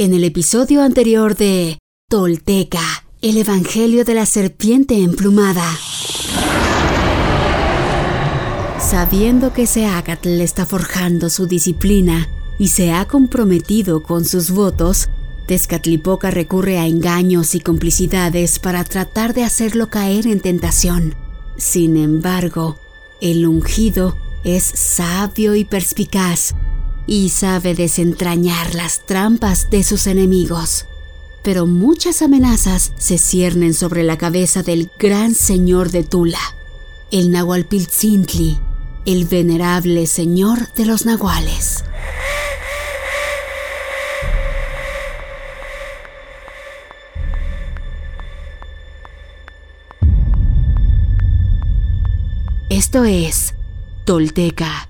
En el episodio anterior de Tolteca, el Evangelio de la Serpiente Emplumada. Sabiendo que Seagatl está forjando su disciplina y se ha comprometido con sus votos, Tezcatlipoca recurre a engaños y complicidades para tratar de hacerlo caer en tentación. Sin embargo, el ungido es sabio y perspicaz y sabe desentrañar las trampas de sus enemigos. Pero muchas amenazas se ciernen sobre la cabeza del gran señor de Tula, el Nahualpiltzintli, el venerable señor de los nahuales. Esto es Tolteca,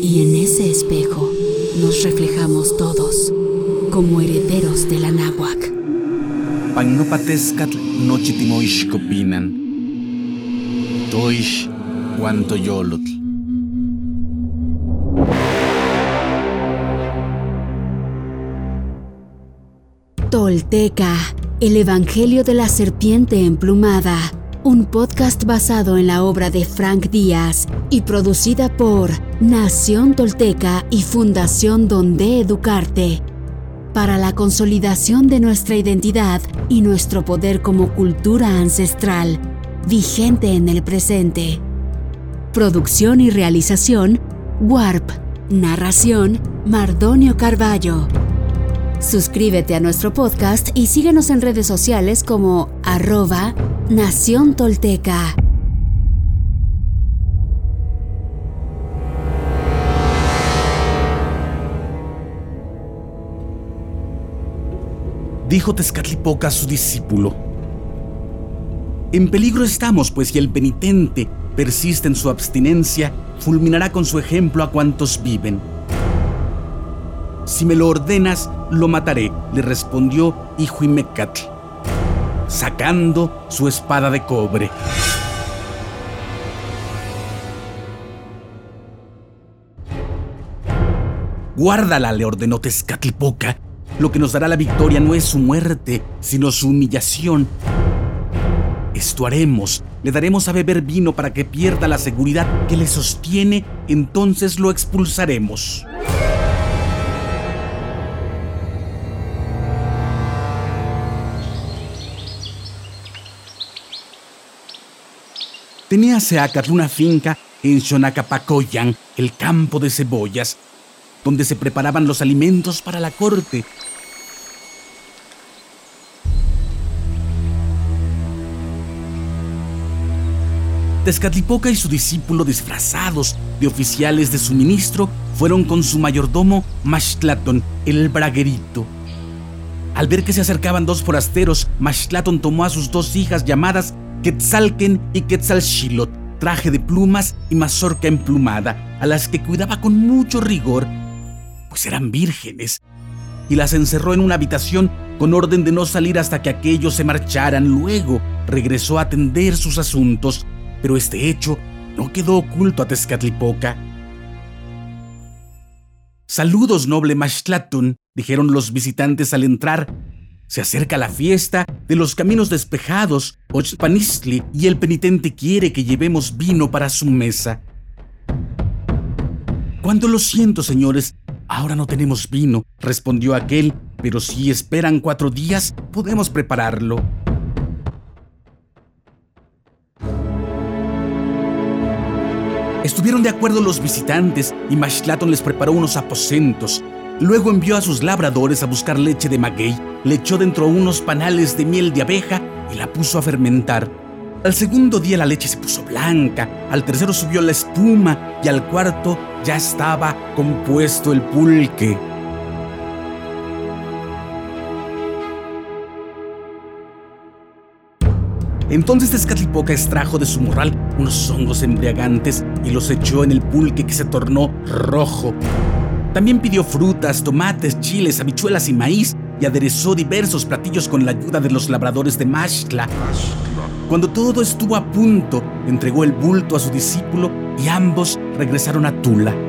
Y en ese espejo nos reflejamos todos como herederos de la náhuac. Pagnopatescatl nochitimoixcopinan. Toish guantoyolotl. Tolteca, el Evangelio de la Serpiente Emplumada, un podcast basado en la obra de Frank Díaz y producida por Nación Tolteca y Fundación Donde Educarte, para la consolidación de nuestra identidad y nuestro poder como cultura ancestral, vigente en el presente. Producción y realización, Warp. Narración, Mardonio Carballo. Suscríbete a nuestro podcast y síguenos en redes sociales como arroba Nación Tolteca. Dijo Tezcatlipoca a su discípulo. En peligro estamos, pues si el penitente persiste en su abstinencia, fulminará con su ejemplo a cuantos viven. Si me lo ordenas, lo mataré, le respondió Hijuimecatl, sacando su espada de cobre. Guárdala, le ordenó Tezcatlipoca. Lo que nos dará la victoria no es su muerte, sino su humillación. Esto haremos. Le daremos a beber vino para que pierda la seguridad que le sostiene, entonces lo expulsaremos. Tenía Seacatl una finca en Xonacapacoyan, el campo de cebollas, donde se preparaban los alimentos para la corte. Tezcatlipoca y su discípulo disfrazados de oficiales de suministro fueron con su mayordomo Mashtlaton, el braguerito. Al ver que se acercaban dos forasteros, Mashtlaton tomó a sus dos hijas llamadas Quetzalquen y Quetzalxilot, traje de plumas y mazorca emplumada, a las que cuidaba con mucho rigor, pues eran vírgenes, y las encerró en una habitación con orden de no salir hasta que aquellos se marcharan. Luego regresó a atender sus asuntos, pero este hecho no quedó oculto a Tezcatlipoca. Saludos, noble Mashtlatun, dijeron los visitantes al entrar, se acerca la fiesta de los caminos despejados, Ochpanistli, y el penitente quiere que llevemos vino para su mesa. Cuando lo siento, señores, ahora no tenemos vino, respondió aquel, pero si esperan cuatro días, podemos prepararlo. Estuvieron de acuerdo los visitantes y Mashlaton les preparó unos aposentos. Luego envió a sus labradores a buscar leche de maguey, le echó dentro unos panales de miel de abeja y la puso a fermentar. Al segundo día la leche se puso blanca, al tercero subió la espuma y al cuarto ya estaba compuesto el pulque. Entonces Tezcatlipoca extrajo de su morral unos hongos embriagantes y los echó en el pulque que se tornó rojo. También pidió frutas, tomates, chiles, habichuelas y maíz y aderezó diversos platillos con la ayuda de los labradores de Mashkla. Cuando todo estuvo a punto, entregó el bulto a su discípulo y ambos regresaron a Tula.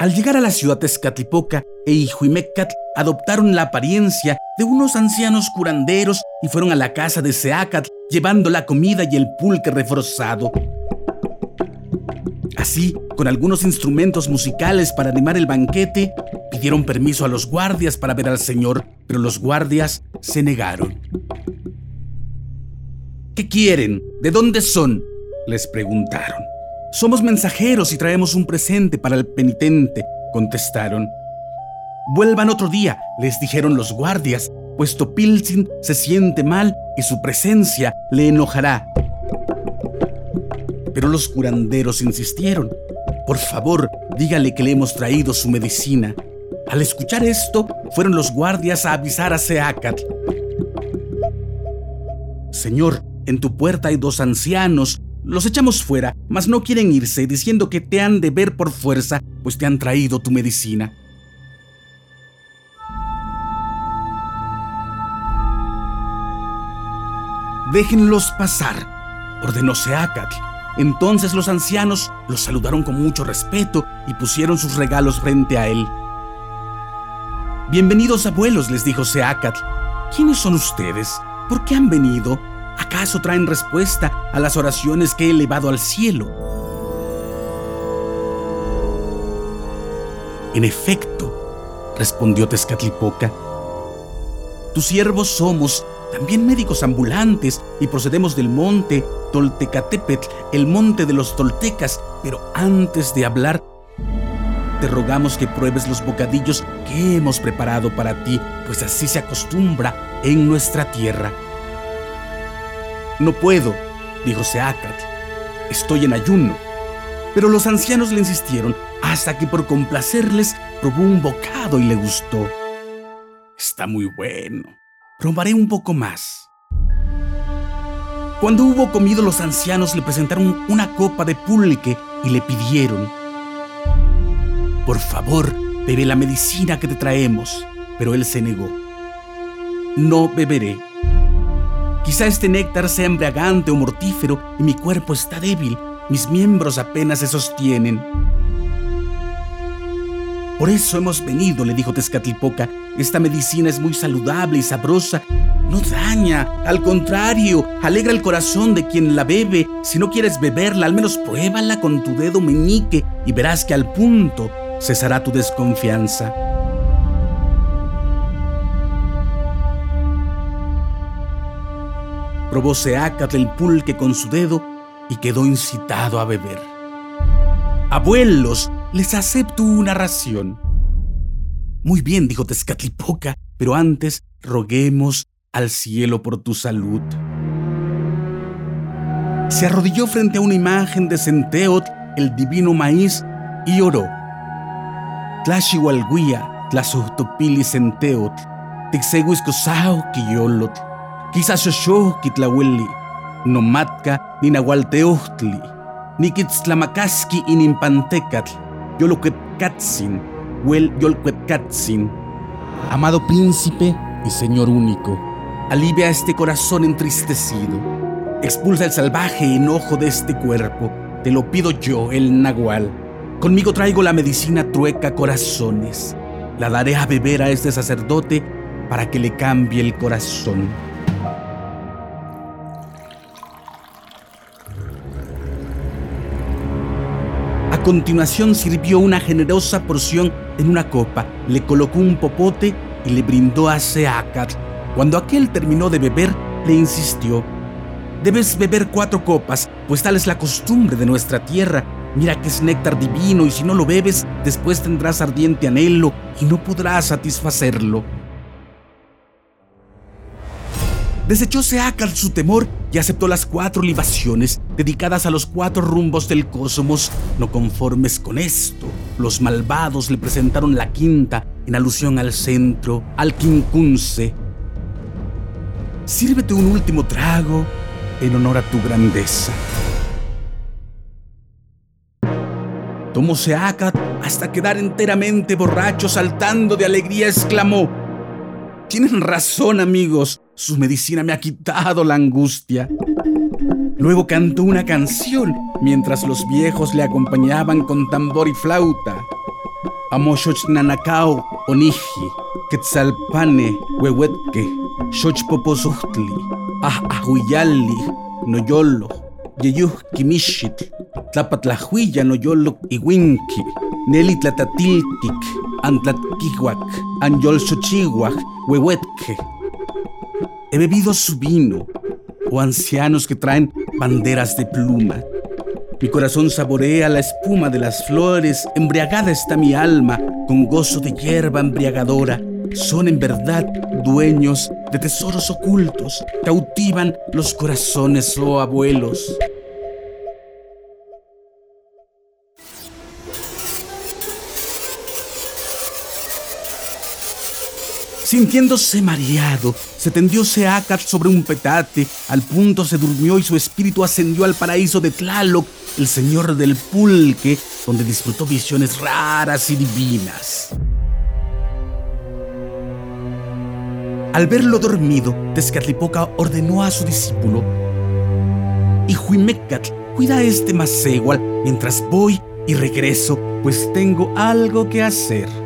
Al llegar a la ciudad de Escatlipoca e Ijuimecatl adoptaron la apariencia de unos ancianos curanderos y fueron a la casa de Seacatl llevando la comida y el pulque reforzado. Así, con algunos instrumentos musicales para animar el banquete, pidieron permiso a los guardias para ver al señor, pero los guardias se negaron. ¿Qué quieren? ¿De dónde son? les preguntaron. Somos mensajeros y traemos un presente para el penitente, contestaron. Vuelvan otro día, les dijeron los guardias, puesto Pilsin se siente mal y su presencia le enojará. Pero los curanderos insistieron. Por favor, dígale que le hemos traído su medicina. Al escuchar esto, fueron los guardias a avisar a Seacat. Señor, en tu puerta hay dos ancianos los echamos fuera, mas no quieren irse, diciendo que te han de ver por fuerza, pues te han traído tu medicina. Déjenlos pasar, ordenó Seacatl. Entonces los ancianos los saludaron con mucho respeto y pusieron sus regalos frente a él. Bienvenidos abuelos, les dijo Seacatl. ¿Quiénes son ustedes? ¿Por qué han venido? ¿Acaso traen respuesta a las oraciones que he elevado al cielo? En efecto, respondió Tezcatlipoca, tus siervos somos también médicos ambulantes y procedemos del monte Toltecatepetl, el monte de los toltecas, pero antes de hablar, te rogamos que pruebes los bocadillos que hemos preparado para ti, pues así se acostumbra en nuestra tierra. No puedo, dijo Seacatl. Estoy en ayuno. Pero los ancianos le insistieron hasta que por complacerles probó un bocado y le gustó. Está muy bueno. Probaré un poco más. Cuando hubo comido los ancianos le presentaron una copa de pulque y le pidieron, por favor, bebe la medicina que te traemos. Pero él se negó. No beberé, Quizá este néctar sea embriagante o mortífero y mi cuerpo está débil, mis miembros apenas se sostienen. Por eso hemos venido, le dijo Tezcatlipoca. Esta medicina es muy saludable y sabrosa. No daña, al contrario, alegra el corazón de quien la bebe. Si no quieres beberla, al menos pruébala con tu dedo meñique y verás que al punto cesará tu desconfianza. Probó Seacatl el pulque con su dedo y quedó incitado a beber. Abuelos, les acepto una ración. Muy bien, dijo Tezcatlipoca, pero antes roguemos al cielo por tu salud. Se arrodilló frente a una imagen de Centeot, el divino maíz, y oró. Tlashiwalguia, Tlasuhtopili Centeot, Tixeguiscosao Quillolot, Quizás yo kitlahueli, no matka ni nahualteohtli, ni kitztlamakaski inimpantecatl, yoloquetkatzin, huel yolquetkatzin. Amado príncipe y señor único, alivia este corazón entristecido. Expulsa el salvaje enojo de este cuerpo. Te lo pido yo, el nahual. Conmigo traigo la medicina trueca corazones. La daré a beber a este sacerdote para que le cambie el corazón. A continuación sirvió una generosa porción en una copa, le colocó un popote y le brindó a Seacat. Cuando aquel terminó de beber, le insistió, Debes beber cuatro copas, pues tal es la costumbre de nuestra tierra. Mira que es néctar divino y si no lo bebes, después tendrás ardiente anhelo y no podrás satisfacerlo. Desechó Seacal su temor y aceptó las cuatro libaciones dedicadas a los cuatro rumbos del cosmos. No conformes con esto, los malvados le presentaron la quinta, en alusión al centro, al quincunce. Sírvete un último trago en honor a tu grandeza. Tomó Seacat hasta quedar enteramente borracho, saltando de alegría, exclamó: Tienen razón, amigos, su medicina me ha quitado la angustia. Luego cantó una canción mientras los viejos le acompañaban con tambor y flauta. Nanakao oniji, quetzalpane, huehuetque, xochpopozuhtli, ah ahuiyali, noyolo, yeyuhki mishitl, tlapatlahuilla noyolo iwinki, neli tlatatiltik, antlatkihuac, anyol xochihuac, huehuetque. He bebido su vino, o ancianos que traen banderas de pluma. Mi corazón saborea la espuma de las flores, embriagada está mi alma con gozo de hierba embriagadora. Son en verdad dueños de tesoros ocultos, cautivan los corazones, oh abuelos. Sintiéndose mareado, se tendió Seacat sobre un petate, al punto se durmió y su espíritu ascendió al paraíso de Tlaloc, el señor del pulque, donde disfrutó visiones raras y divinas. Al verlo dormido, Tezcatlipoca ordenó a su discípulo, y Huimecatl, cuida a este macegual mientras voy y regreso, pues tengo algo que hacer.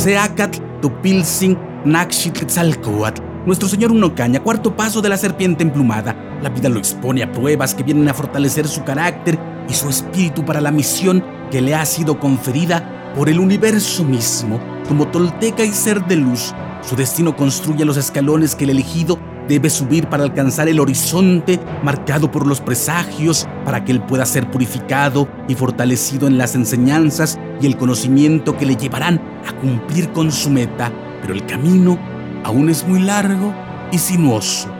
Seacat, Tupilsin, Naxitlitzalcoatl. Nuestro Señor Unocaña, cuarto paso de la serpiente emplumada. La vida lo expone a pruebas que vienen a fortalecer su carácter y su espíritu para la misión que le ha sido conferida por el universo mismo. Como tolteca y ser de luz, su destino construye los escalones que el elegido debe subir para alcanzar el horizonte marcado por los presagios para que él pueda ser purificado y fortalecido en las enseñanzas y el conocimiento que le llevarán a cumplir con su meta, pero el camino aún es muy largo y sinuoso.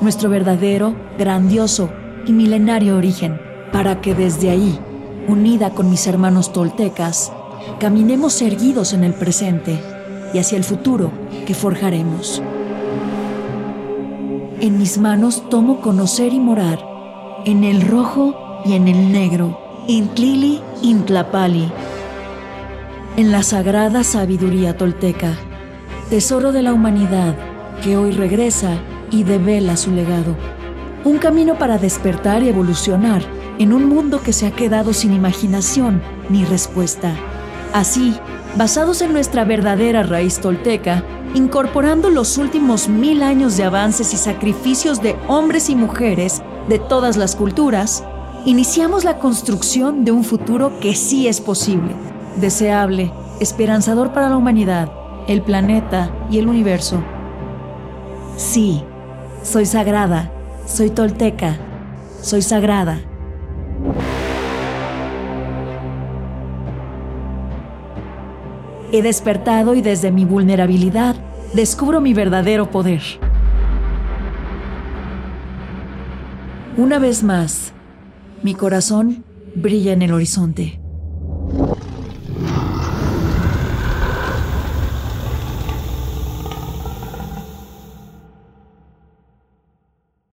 nuestro verdadero, grandioso y milenario origen, para que desde ahí, unida con mis hermanos toltecas, caminemos erguidos en el presente y hacia el futuro que forjaremos. En mis manos tomo conocer y morar, en el rojo y en el negro, Intlili, Intlapali, en la sagrada sabiduría tolteca, tesoro de la humanidad que hoy regresa y devela su legado. Un camino para despertar y evolucionar en un mundo que se ha quedado sin imaginación ni respuesta. Así, basados en nuestra verdadera raíz tolteca, incorporando los últimos mil años de avances y sacrificios de hombres y mujeres de todas las culturas, iniciamos la construcción de un futuro que sí es posible, deseable, esperanzador para la humanidad, el planeta y el universo. Sí, soy sagrada, soy tolteca, soy sagrada. He despertado y desde mi vulnerabilidad descubro mi verdadero poder. Una vez más, mi corazón brilla en el horizonte.